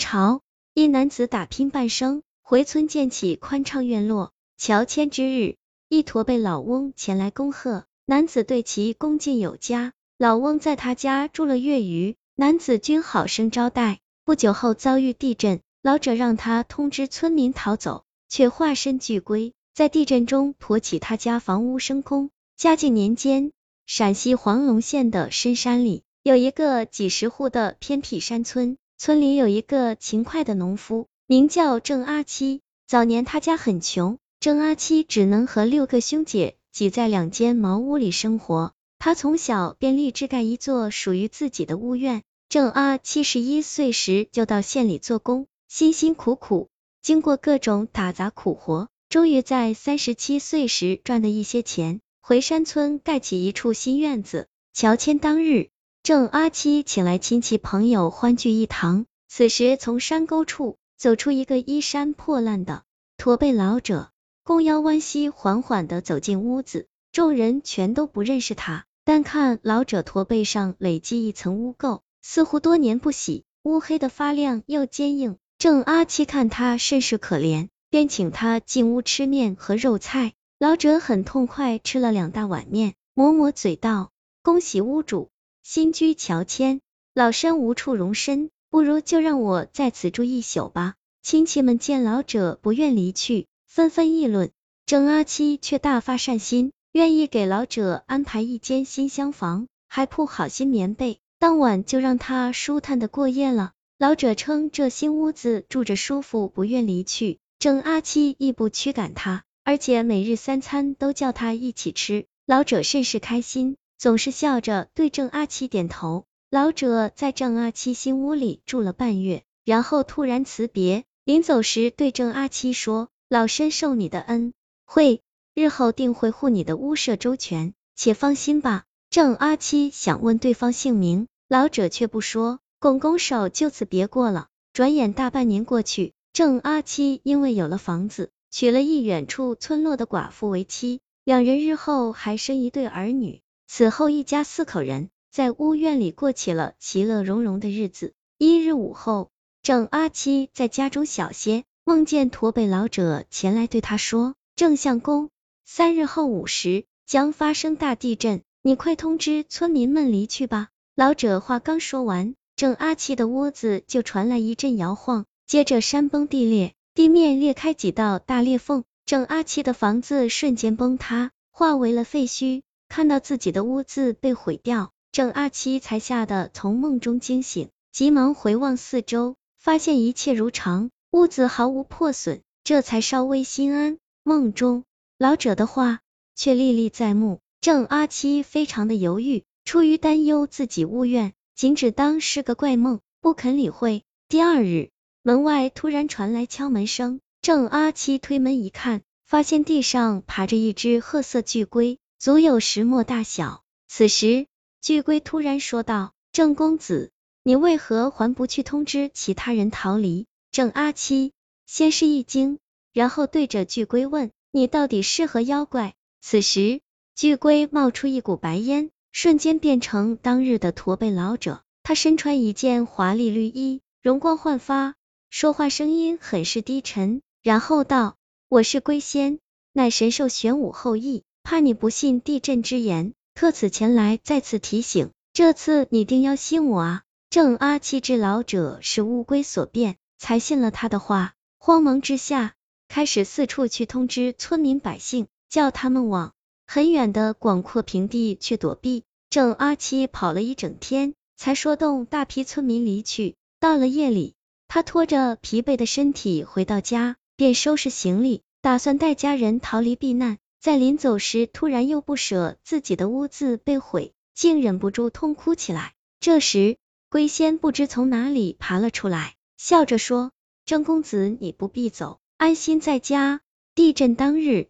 朝，一男子打拼半生，回村建起宽敞院落。乔迁之日，一驼背老翁前来恭贺，男子对其恭敬有加。老翁在他家住了月余，男子均好生招待。不久后遭遇地震，老者让他通知村民逃走，却化身巨龟，在地震中驮起他家房屋升空。嘉靖年间，陕西黄龙县的深山里有一个几十户的偏僻山村。村里有一个勤快的农夫，名叫郑阿七。早年他家很穷，郑阿七只能和六个兄姐挤在两间茅屋里生活。他从小便立志盖一座属于自己的屋院。郑阿七十一岁时就到县里做工，辛辛苦苦，经过各种打杂苦活，终于在三十七岁时赚的一些钱，回山村盖起一处新院子。乔迁当日。郑阿七请来亲戚朋友欢聚一堂，此时从山沟处走出一个衣衫破烂的驼背老者，弓腰弯膝，缓缓的走进屋子。众人全都不认识他，但看老者驼背上累积一层污垢，似乎多年不洗，乌黑的发亮又坚硬。郑阿七看他甚是可怜，便请他进屋吃面和肉菜。老者很痛快吃了两大碗面，抹抹嘴道：“恭喜屋主。”新居乔迁，老身无处容身，不如就让我在此住一宿吧。亲戚们见老者不愿离去，纷纷议论。郑阿七却大发善心，愿意给老者安排一间新厢房，还铺好新棉被，当晚就让他舒坦的过夜了。老者称这新屋子住着舒服，不愿离去。郑阿七亦不驱赶他，而且每日三餐都叫他一起吃，老者甚是开心。总是笑着对郑阿七点头。老者在郑阿七新屋里住了半月，然后突然辞别，临走时对郑阿七说：“老身受你的恩惠，日后定会护你的屋舍周全，且放心吧。”郑阿七想问对方姓名，老者却不说，拱拱手就此别过了。转眼大半年过去，郑阿七因为有了房子，娶了一远处村落的寡妇为妻，两人日后还生一对儿女。此后，一家四口人在屋院里过起了其乐融融的日子。一日午后，郑阿七在家中小歇，梦见驼背老者前来对他说：“郑相公，三日后午时将发生大地震，你快通知村民们离去吧。”老者话刚说完，郑阿七的屋子就传来一阵摇晃，接着山崩地裂，地面裂开几道大裂缝，郑阿七的房子瞬间崩塌，化为了废墟。看到自己的屋子被毁掉，郑阿七才吓得从梦中惊醒，急忙回望四周，发现一切如常，屋子毫无破损，这才稍微心安。梦中老者的话却历历在目，郑阿七非常的犹豫，出于担忧自己屋院，仅只当是个怪梦，不肯理会。第二日，门外突然传来敲门声，郑阿七推门一看，发现地上爬着一只褐色巨龟。足有石磨大小。此时，巨龟突然说道：“郑公子，你为何还不去通知其他人逃离？”郑阿七先是一惊，然后对着巨龟问：“你到底是何妖怪？”此时，巨龟冒出一股白烟，瞬间变成当日的驼背老者。他身穿一件华丽绿衣，容光焕发，说话声音很是低沉，然后道：“我是龟仙，乃神兽玄武后裔。”怕你不信地震之言，特此前来再次提醒。这次你定要信我啊！郑阿七之老者是乌龟所变，才信了他的话。慌忙之下，开始四处去通知村民百姓，叫他们往很远的广阔平地去躲避。郑阿七跑了一整天，才说动大批村民离去。到了夜里，他拖着疲惫的身体回到家，便收拾行李，打算带家人逃离避难。在临走时，突然又不舍自己的屋子被毁，竟忍不住痛哭起来。这时，龟仙不知从哪里爬了出来，笑着说：“郑公子，你不必走，安心在家。地震当日，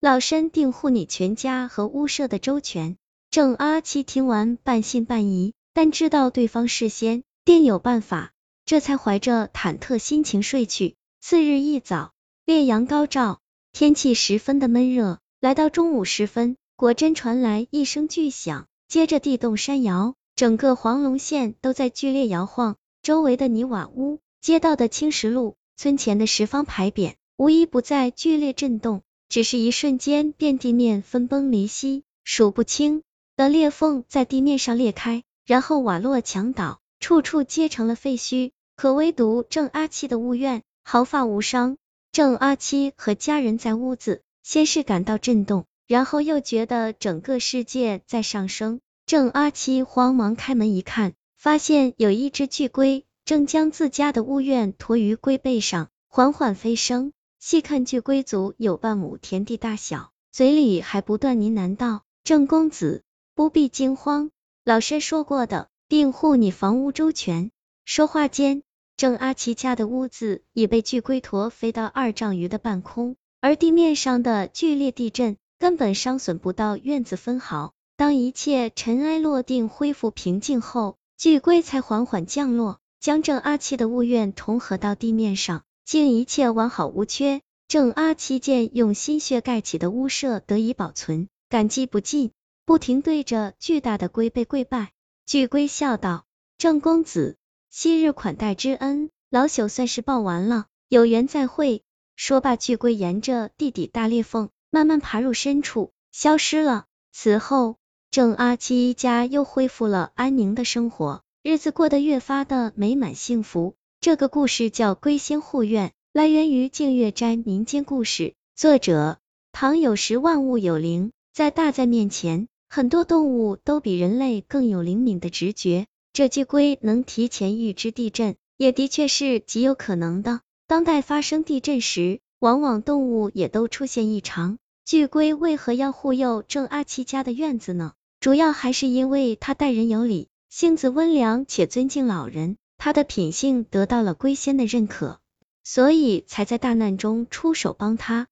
老身定护你全家和屋舍的周全。”郑阿七听完，半信半疑，但知道对方是仙，定有办法，这才怀着忐忑心情睡去。次日一早，烈阳高照，天气十分的闷热。来到中午时分，果真传来一声巨响，接着地动山摇，整个黄龙县都在剧烈摇晃，周围的泥瓦屋街道的青石路，村前的十方牌匾，无一不在剧烈震动。只是一瞬间，便地面分崩离析，数不清的裂缝在地面上裂开，然后瓦落墙倒，处处皆成了废墟。可唯独郑阿七的屋院毫发无伤。郑阿七和家人在屋子，先是感到震动，然后又觉得整个世界在上升。郑阿七慌忙开门一看，发现有一只巨龟正将自家的屋院驮于龟背上，缓缓飞升。细看巨龟足有半亩田地大小，嘴里还不断呢喃道：“郑公子不必惊慌，老师说过的，定护你房屋周全。”说话间，郑阿奇家的屋子已被巨龟驮飞到二丈余的半空，而地面上的剧烈地震根本伤损不到院子分毫。当一切尘埃落定，恢复平静后，巨龟才缓缓降落，将郑阿七的屋院重合到地面上。竟一切完好无缺，郑阿七见用心血盖起的屋舍得以保存，感激不尽，不停对着巨大的龟背跪拜。巨龟笑道：“郑公子，昔日款待之恩，老朽算是报完了，有缘再会。”说罢，巨龟沿着地底大裂缝慢慢爬入深处，消失了。此后，郑阿七一家又恢复了安宁的生活，日子过得越发的美满幸福。这个故事叫《龟仙护院》，来源于净月斋民间故事，作者唐有时。万物有灵，在大灾面前，很多动物都比人类更有灵敏的直觉。这巨龟能提前预知地震，也的确是极有可能的。当代发生地震时，往往动物也都出现异常。巨龟为何要护佑郑阿七家的院子呢？主要还是因为他待人有礼，性子温良，且尊敬老人。他的品性得到了龟仙的认可，所以才在大难中出手帮他。